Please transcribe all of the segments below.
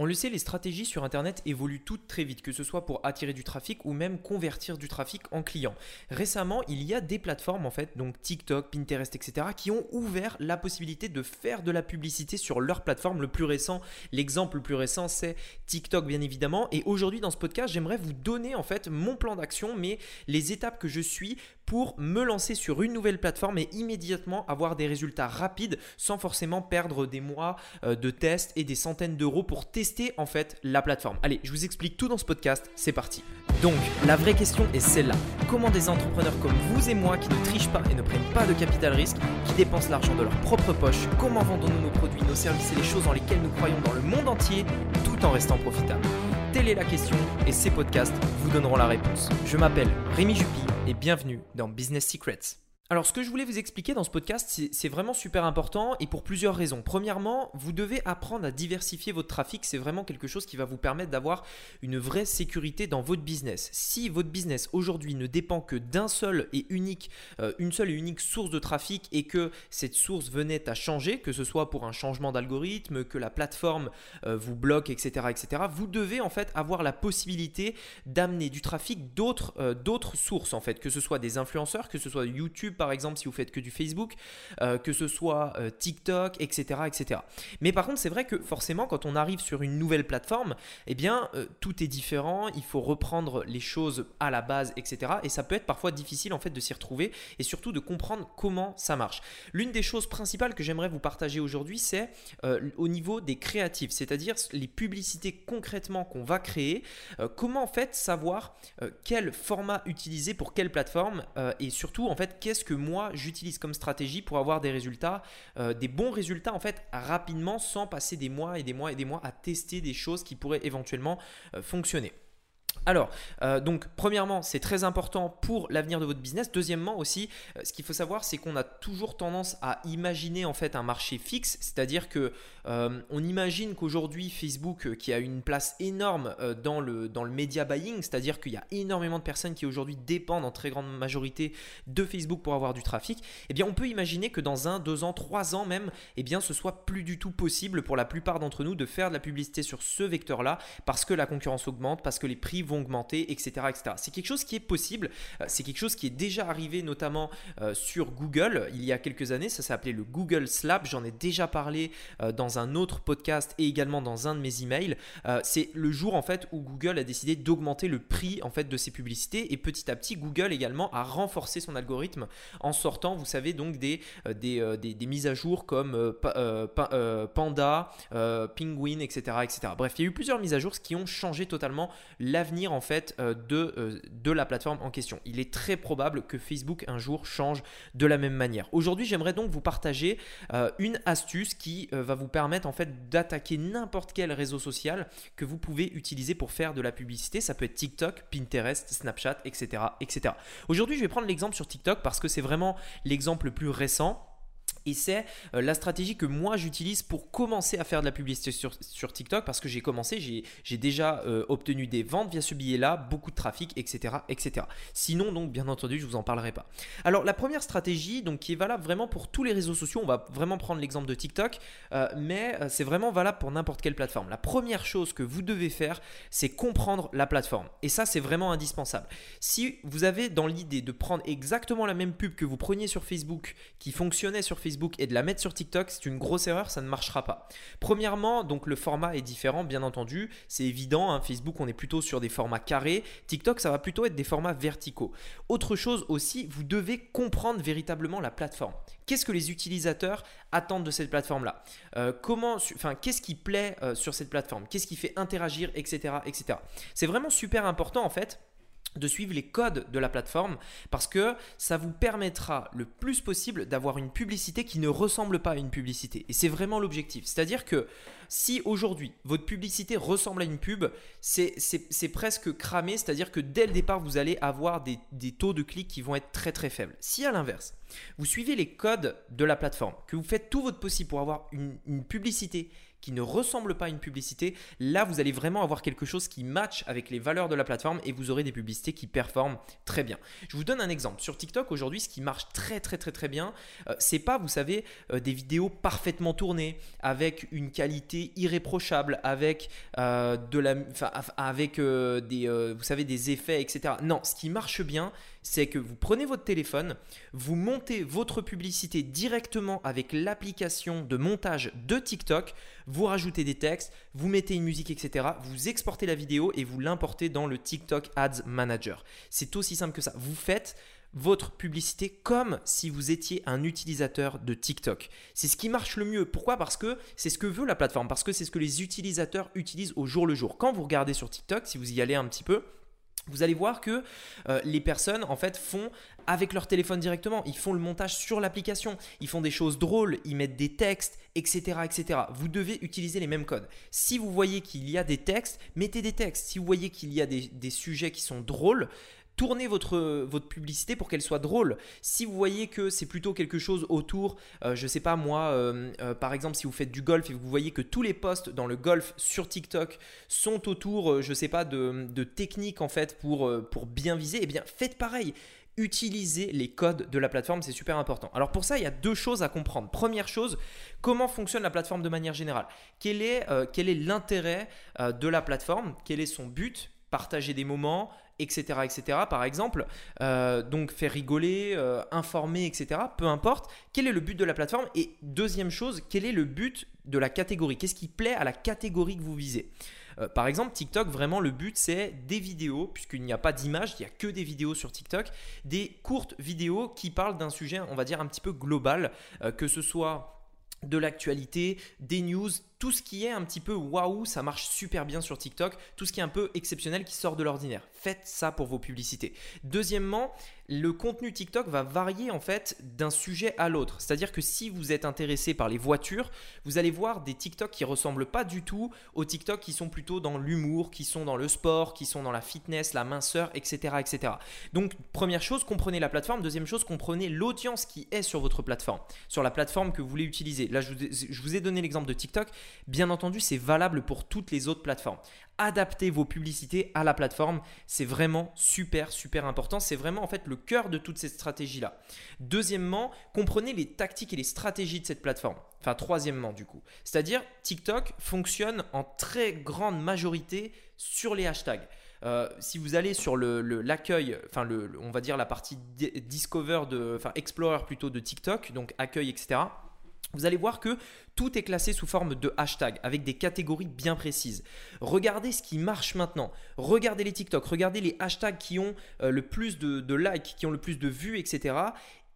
On le sait, les stratégies sur Internet évoluent toutes très vite, que ce soit pour attirer du trafic ou même convertir du trafic en clients. Récemment, il y a des plateformes en fait, donc TikTok, Pinterest, etc., qui ont ouvert la possibilité de faire de la publicité sur leur plateforme. Le plus récent, l'exemple le plus récent, c'est TikTok bien évidemment. Et aujourd'hui dans ce podcast, j'aimerais vous donner en fait mon plan d'action, mais les étapes que je suis pour me lancer sur une nouvelle plateforme et immédiatement avoir des résultats rapides sans forcément perdre des mois euh, de tests et des centaines d'euros pour tester en fait la plateforme. Allez, je vous explique tout dans ce podcast, c'est parti. Donc, la vraie question est celle-là. Comment des entrepreneurs comme vous et moi qui ne trichent pas et ne prennent pas de capital risque, qui dépensent l'argent de leur propre poche, comment vendons-nous nos produits, nos services et les choses dans lesquelles nous croyons dans le monde entier tout en restant profitables? Telle est la question et ces podcasts vous donneront la réponse. Je m'appelle Rémi Jupy et bienvenue dans Business Secrets. Alors, ce que je voulais vous expliquer dans ce podcast, c'est vraiment super important et pour plusieurs raisons. Premièrement, vous devez apprendre à diversifier votre trafic. C'est vraiment quelque chose qui va vous permettre d'avoir une vraie sécurité dans votre business. Si votre business aujourd'hui ne dépend que d'un seul et unique, euh, une seule et unique source de trafic et que cette source venait à changer, que ce soit pour un changement d'algorithme, que la plateforme euh, vous bloque, etc., etc., vous devez en fait avoir la possibilité d'amener du trafic d'autres euh, d'autres sources en fait, que ce soit des influenceurs, que ce soit YouTube par exemple si vous faites que du Facebook, euh, que ce soit euh, TikTok, etc., etc. Mais par contre, c'est vrai que forcément, quand on arrive sur une nouvelle plateforme, eh bien, euh, tout est différent. Il faut reprendre les choses à la base, etc. Et ça peut être parfois difficile en fait de s'y retrouver et surtout de comprendre comment ça marche. L'une des choses principales que j'aimerais vous partager aujourd'hui, c'est au niveau des créatifs, c'est-à-dire les publicités concrètement qu'on va créer. comment en fait savoir quel format utiliser pour quelle plateforme et surtout en fait qu'est-ce que moi j'utilise comme stratégie pour avoir des résultats, euh, des bons résultats en fait rapidement sans passer des mois et des mois et des mois à tester des choses qui pourraient éventuellement euh, fonctionner. Alors, euh, donc, premièrement, c'est très important pour l'avenir de votre business. Deuxièmement aussi, euh, ce qu'il faut savoir, c'est qu'on a toujours tendance à imaginer en fait un marché fixe, c'est-à-dire que euh, on imagine qu'aujourd'hui Facebook, qui a une place énorme dans le dans le media buying, c'est-à-dire qu'il y a énormément de personnes qui aujourd'hui dépendent en très grande majorité de Facebook pour avoir du trafic. Eh bien, on peut imaginer que dans un, deux ans, trois ans même, eh bien, ce soit plus du tout possible pour la plupart d'entre nous de faire de la publicité sur ce vecteur-là, parce que la concurrence augmente, parce que les prix vont augmenter, etc. etc. C'est quelque chose qui est possible, euh, c'est quelque chose qui est déjà arrivé notamment euh, sur Google il y a quelques années, ça s'appelait le Google Slap, j'en ai déjà parlé euh, dans un autre podcast et également dans un de mes emails. c'est le jour en fait où Google a décidé d'augmenter le prix en fait de ses publicités et petit à petit Google également a renforcé son algorithme en sortant, vous savez donc des, des, des, mises à jour comme Panda, Penguin, etc., etc. Bref, il y a eu plusieurs mises à jour qui ont changé totalement l'avenir en fait euh, de, euh, de la plateforme en question. Il est très probable que Facebook un jour change de la même manière. Aujourd'hui, j'aimerais donc vous partager euh, une astuce qui va vous permettre en fait d'attaquer n'importe quel réseau social que vous pouvez utiliser pour faire de la publicité. Ça peut être TikTok, Pinterest, Snapchat, etc. etc. Aujourd'hui, je vais prendre l'exemple sur TikTok parce que c'est vraiment l'exemple le plus récent. Et c'est euh, la stratégie que moi j'utilise pour commencer à faire de la publicité sur, sur TikTok parce que j'ai commencé, j'ai déjà euh, obtenu des ventes via ce billet-là, beaucoup de trafic, etc., etc. Sinon, donc, bien entendu, je vous en parlerai pas. Alors, la première stratégie, donc, qui est valable vraiment pour tous les réseaux sociaux, on va vraiment prendre l'exemple de TikTok, euh, mais c'est vraiment valable pour n'importe quelle plateforme. La première chose que vous devez faire, c'est comprendre la plateforme. Et ça, c'est vraiment indispensable. Si vous avez dans l'idée de prendre exactement la même pub que vous preniez sur Facebook, qui fonctionnait sur Facebook, et de la mettre sur TikTok, c'est une grosse erreur, ça ne marchera pas. Premièrement, donc le format est différent, bien entendu, c'est évident. Hein, Facebook, on est plutôt sur des formats carrés. TikTok, ça va plutôt être des formats verticaux. Autre chose aussi, vous devez comprendre véritablement la plateforme. Qu'est-ce que les utilisateurs attendent de cette plateforme-là? Euh, Comment, enfin, qu'est-ce qui plaît euh, sur cette plateforme? Qu'est-ce qui fait interagir, etc., etc. C'est vraiment super important en fait de suivre les codes de la plateforme parce que ça vous permettra le plus possible d'avoir une publicité qui ne ressemble pas à une publicité. Et c'est vraiment l'objectif. C'est-à-dire que si aujourd'hui votre publicité ressemble à une pub, c'est presque cramé. C'est-à-dire que dès le départ, vous allez avoir des, taux de clics qui vont être très très faibles. Si à l'inverse, vous suivez les codes de la plateforme, que vous faites tout votre possible pour avoir une, une publicité qui ne ressemble pas à une publicité, là vous allez vraiment avoir quelque chose qui match avec les valeurs de la plateforme et vous aurez des publicités qui performent très bien. Je vous donne un exemple. Sur TikTok aujourd'hui, ce qui marche très très très très bien, euh, c'est pas, vous savez, euh, des vidéos parfaitement tournées avec une qualité irréprochable, avec euh, de la, avec des, vous savez, des effets, etc. Non, ce qui marche bien, c'est que vous prenez votre téléphone, vous montez votre publicité directement avec l'application de montage de TikTok, vous rajoutez des textes, vous mettez une musique, etc. Vous exportez la vidéo et vous l'importez dans le TikTok Ads Manager. C'est aussi simple que ça. Vous faites votre publicité comme si vous étiez un utilisateur de TikTok. C'est ce qui marche le mieux. Pourquoi? Parce que c'est ce que veut la plateforme, parce que c'est ce que les utilisateurs utilisent au jour le jour. Quand vous regardez sur TikTok, si vous y allez un petit peu, vous allez voir que euh, les personnes en fait font avec leur téléphone directement, ils font le montage sur l'application, ils font des choses drôles, ils mettent des textes, etc., etc. Vous devez utiliser les mêmes codes. Si vous voyez qu'il y a des textes, mettez des textes. Si vous voyez qu'il y a des sujets qui sont drôles, tournez votre, votre publicité pour qu'elle soit drôle. Si vous voyez que c'est plutôt quelque chose autour, euh, je sais pas moi, euh, euh, par exemple si vous faites du golf et vous voyez que tous les posts dans le golf sur TikTok sont autour, je sais pas, de, de techniques en fait pour, bien viser, eh bien faites pareil utilisez les codes de la plateforme, c'est super important. Alors pour ça, il y a deux choses à comprendre. Première chose, comment fonctionne la plateforme de manière générale? Quel est, quel est l'intérêt de la plateforme? Quel est son but? Partager des moments, etc., etc. Par exemple, euh, donc faire rigoler, euh, informer, etc. Peu importe. Quel est le but de la plateforme Et deuxième chose, quel est le but de la catégorie? Qu'est-ce qui plaît à la catégorie que vous visez? Euh, par exemple, TikTok, vraiment le but c'est des vidéos, puisqu'il n'y a pas d'image, il n'y a que des vidéos sur TikTok, des courtes vidéos qui parlent d'un sujet, on va dire, un petit peu global, que ce soit de l'actualité, des news, tout ce qui est un petit peu waouh, ça marche super bien sur TikTok, tout ce qui est un peu exceptionnel qui sort de l'ordinaire. Faites ça pour vos publicités. Deuxièmement, le contenu TikTok va varier en fait d'un sujet à l'autre. C'est-à-dire que si vous êtes intéressé par les voitures, vous allez voir des TikTok qui ressemblent pas du tout aux TikTok qui sont plutôt dans l'humour, qui sont dans le sport, qui sont dans la fitness, la minceur, etc., etc. Donc première chose, comprenez la plateforme. Deuxième chose, comprenez l'audience qui est sur votre plateforme, sur la plateforme que vous voulez utiliser. Là, je vous ai donné l'exemple de TikTok. Bien entendu, c'est valable pour toutes les autres plateformes. Adaptez vos publicités à la plateforme, c'est vraiment super super important, c'est vraiment en fait le cœur de toute cette stratégie là. Deuxièmement, comprenez les tactiques et les stratégies de cette plateforme. Enfin troisièmement du coup, c'est-à-dire TikTok fonctionne en très grande majorité sur les hashtags. Euh, si vous allez sur l'accueil, on va dire la partie discover de, enfin explorer plutôt de TikTok, donc accueil, etc vous allez voir que tout est classé sous forme de hashtag avec des catégories bien précises. Regardez ce qui marche maintenant. Regardez les TikTok, regardez les hashtags qui ont euh, le plus de, likes, qui ont le plus de vues, etc.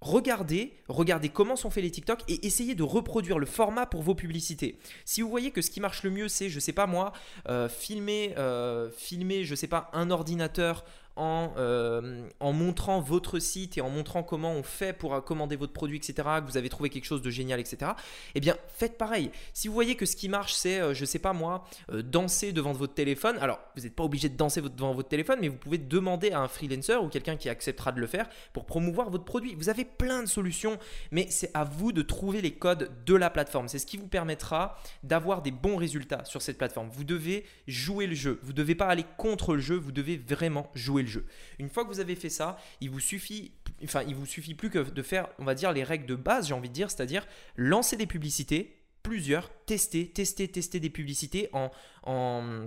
Regardez, regardez comment sont faits les TikTok et essayez de reproduire le format pour vos publicités. Si vous voyez que ce qui marche le mieux, c'est, je sais pas moi, euh, filmer, euh, filmer, je sais pas, un ordinateur euh, en, montrant votre site et en montrant comment on fait pour commander votre produit, etc., que vous avez trouvé quelque chose de génial, etc., eh bien, faites pareil. Si vous voyez que ce qui marche, c'est, euh, je sais pas moi, euh, danser devant votre téléphone, alors vous n'êtes pas obligé de danser devant votre téléphone, mais vous pouvez demander à un freelancer ou quelqu'un qui acceptera de le faire pour promouvoir votre produit. Vous avez plein de solutions, mais c'est à vous de trouver les codes de la plateforme. C'est ce qui vous permettra d'avoir des bons résultats sur cette plateforme. Vous devez jouer le jeu. Vous ne devez pas aller contre le jeu, vous devez vraiment jouer le jeu. Une fois que vous avez fait ça, il vous suffit, enfin, il vous suffit plus que de faire, on va dire, les règles de base, j'ai envie de dire, c'est-à-dire lancer des publicités, plusieurs, tester, tester, tester des publicités en, en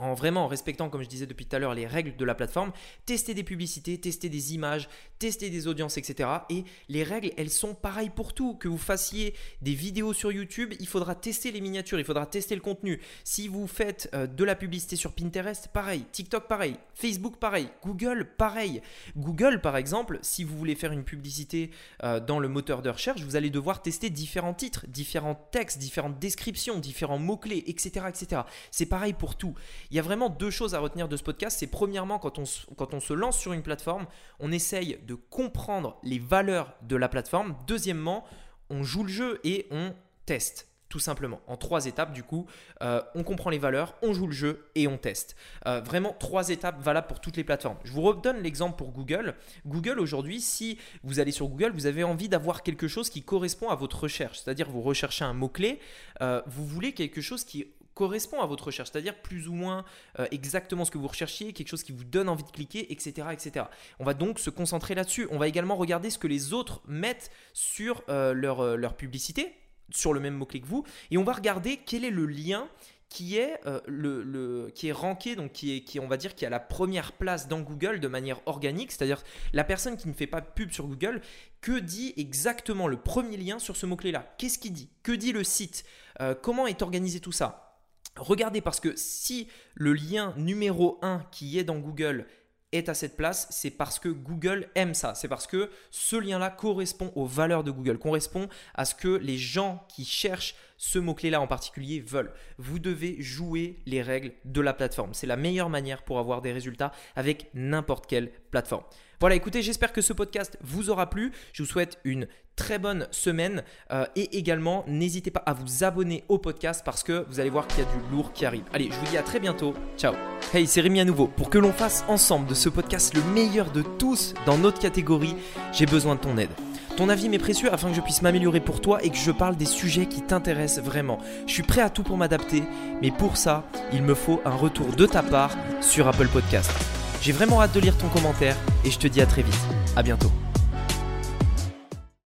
en vraiment en respectant, comme je disais depuis tout à l'heure, les règles de la plateforme, tester des publicités, tester des images, tester des audiences, etc. Et les règles, elles sont pareilles pour tout. Que vous fassiez des vidéos sur YouTube, il faudra tester les miniatures, il faudra tester le contenu. Si vous faites euh, de la publicité sur Pinterest, pareil. TikTok, pareil. Facebook, pareil. Google, pareil. Google, par exemple, si vous voulez faire une publicité euh, dans le moteur de recherche, vous allez devoir tester différents titres, différents textes, différentes descriptions, différents mots-clés, etc. etc. C'est pareil pour tout. Il y a vraiment deux choses à retenir de ce podcast. C'est premièrement, quand on, se lance sur une plateforme, on essaye de comprendre les valeurs de la plateforme. Deuxièmement, on joue le jeu et on teste. tout simplement. En trois étapes, du coup, euh, on comprend les valeurs, on joue le jeu et on teste. Euh, vraiment, trois étapes valables pour toutes les plateformes. Je vous redonne l'exemple pour Google. Google, aujourd'hui, si vous allez sur Google, vous avez envie d'avoir quelque chose qui correspond à votre recherche. C'est-à-dire, vous recherchez un mot-clé, euh, vous voulez quelque chose qui correspond à votre recherche, c'est-à-dire plus ou moins exactement ce que vous recherchiez, quelque chose qui vous donne envie de cliquer, etc. etc. On va donc se concentrer là-dessus. On va également regarder ce que les autres mettent sur leur, leur publicité, sur le même mot-clé que vous, et on va regarder quel est le lien qui est, euh, le, qui est ranké, donc qui est, qui, on va dire, qui a la première place dans Google de manière organique, c'est-à-dire la personne qui ne fait pas pub sur Google, que dit exactement le premier lien sur ce mot-clé-là? Qu'est-ce qu'il dit? Que dit le site? Euh, Comment est organisé tout ça? Regardez, parce que si le lien numéro 1 qui est dans Google est à cette place, c'est parce que Google aime ça. C'est parce que ce lien-là correspond aux valeurs de Google, correspond à ce que les gens qui cherchent ce mot-clé-là en particulier veulent. Vous devez jouer les règles de la plateforme. C'est la meilleure manière pour avoir des résultats avec n'importe quelle plateforme. Voilà, écoutez, j'espère que ce podcast vous aura plu. Je vous souhaite une très bonne semaine euh, et également n'hésitez pas à vous abonner au podcast parce que vous allez voir qu'il y a du lourd qui arrive. Allez, je vous dis à très bientôt. Ciao. Hey, c'est Rémi à nouveau. Pour que l'on fasse ensemble de ce podcast le meilleur de tous dans notre catégorie, j'ai besoin de ton aide. Ton avis m'est précieux afin que je puisse m'améliorer pour toi et que je parle des sujets qui t'intéressent vraiment. Je suis prêt à tout pour m'adapter, mais pour ça, il me faut un retour de ta part sur Apple Podcast. J'ai vraiment hâte de lire ton commentaire et je te dis à très vite. À bientôt.